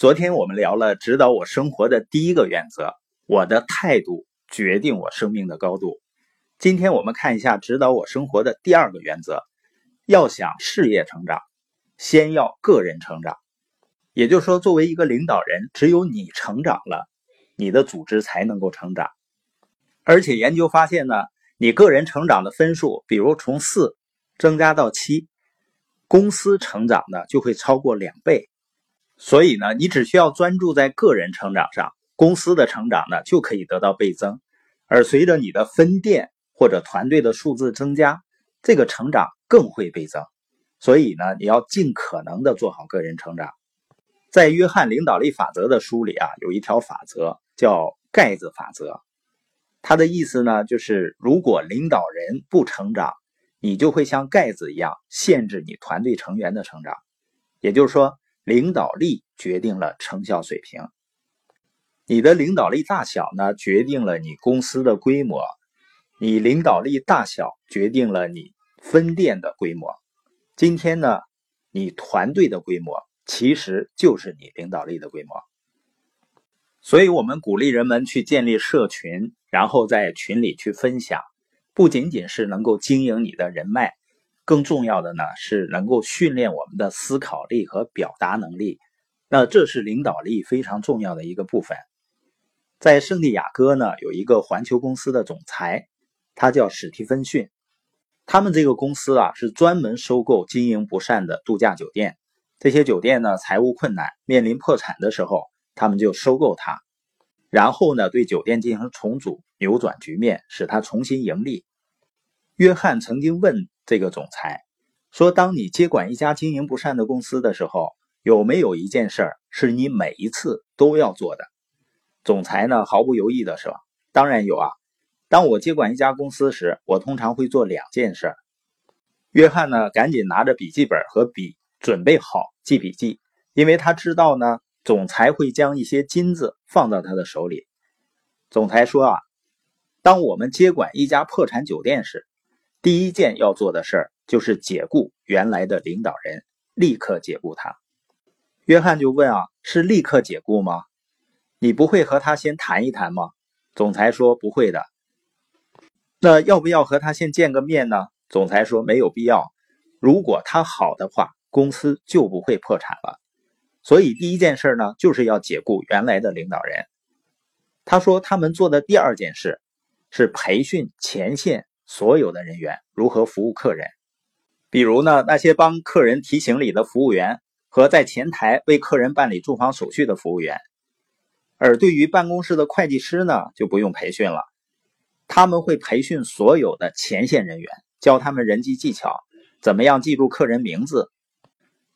昨天我们聊了指导我生活的第一个原则，我的态度决定我生命的高度。今天我们看一下指导我生活的第二个原则，要想事业成长，先要个人成长。也就是说，作为一个领导人，只有你成长了，你的组织才能够成长。而且研究发现呢，你个人成长的分数，比如从四增加到七，公司成长呢就会超过两倍。所以呢，你只需要专注在个人成长上，公司的成长呢就可以得到倍增。而随着你的分店或者团队的数字增加，这个成长更会倍增。所以呢，你要尽可能的做好个人成长。在约翰领导力法则的书里啊，有一条法则叫盖子法则。它的意思呢，就是如果领导人不成长，你就会像盖子一样限制你团队成员的成长。也就是说。领导力决定了成效水平，你的领导力大小呢，决定了你公司的规模；你领导力大小决定了你分店的规模。今天呢，你团队的规模其实就是你领导力的规模。所以，我们鼓励人们去建立社群，然后在群里去分享，不仅仅是能够经营你的人脉。更重要的呢是能够训练我们的思考力和表达能力，那这是领导力非常重要的一个部分。在圣地亚哥呢有一个环球公司的总裁，他叫史蒂芬逊。他们这个公司啊是专门收购经营不善的度假酒店，这些酒店呢财务困难，面临破产的时候，他们就收购它，然后呢对酒店进行重组，扭转局面，使它重新盈利。约翰曾经问。这个总裁说：“当你接管一家经营不善的公司的时候，有没有一件事儿是你每一次都要做的？”总裁呢毫不犹豫的说：“当然有啊！当我接管一家公司时，我通常会做两件事。”约翰呢赶紧拿着笔记本和笔准备好记笔记，因为他知道呢总裁会将一些金子放到他的手里。总裁说：“啊，当我们接管一家破产酒店时。”第一件要做的事儿就是解雇原来的领导人，立刻解雇他。约翰就问啊，是立刻解雇吗？你不会和他先谈一谈吗？总裁说不会的。那要不要和他先见个面呢？总裁说没有必要。如果他好的话，公司就不会破产了。所以第一件事呢，就是要解雇原来的领导人。他说他们做的第二件事是培训前线。所有的人员如何服务客人？比如呢，那些帮客人提行李的服务员和在前台为客人办理住房手续的服务员。而对于办公室的会计师呢，就不用培训了，他们会培训所有的前线人员，教他们人际技巧，怎么样记住客人名字。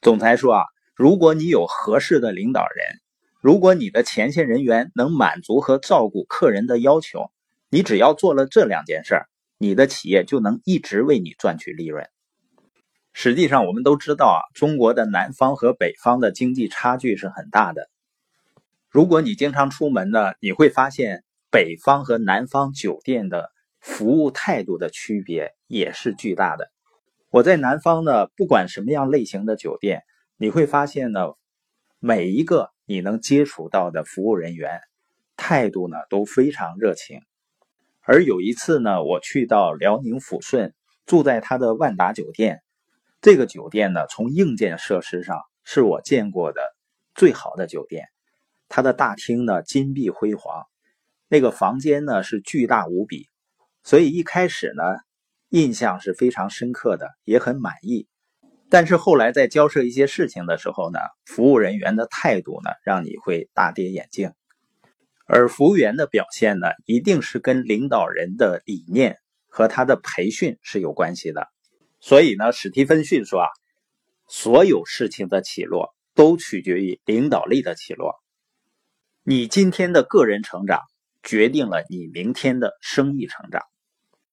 总裁说啊，如果你有合适的领导人，如果你的前线人员能满足和照顾客人的要求，你只要做了这两件事儿。你的企业就能一直为你赚取利润。实际上，我们都知道啊，中国的南方和北方的经济差距是很大的。如果你经常出门呢，你会发现北方和南方酒店的服务态度的区别也是巨大的。我在南方呢，不管什么样类型的酒店，你会发现呢，每一个你能接触到的服务人员态度呢都非常热情。而有一次呢，我去到辽宁抚顺，住在他的万达酒店。这个酒店呢，从硬件设施上是我见过的最好的酒店。它的大厅呢，金碧辉煌，那个房间呢是巨大无比，所以一开始呢，印象是非常深刻的，也很满意。但是后来在交涉一些事情的时候呢，服务人员的态度呢，让你会大跌眼镜。而服务员的表现呢，一定是跟领导人的理念和他的培训是有关系的。所以呢，史蒂芬逊说啊，所有事情的起落都取决于领导力的起落。你今天的个人成长，决定了你明天的生意成长。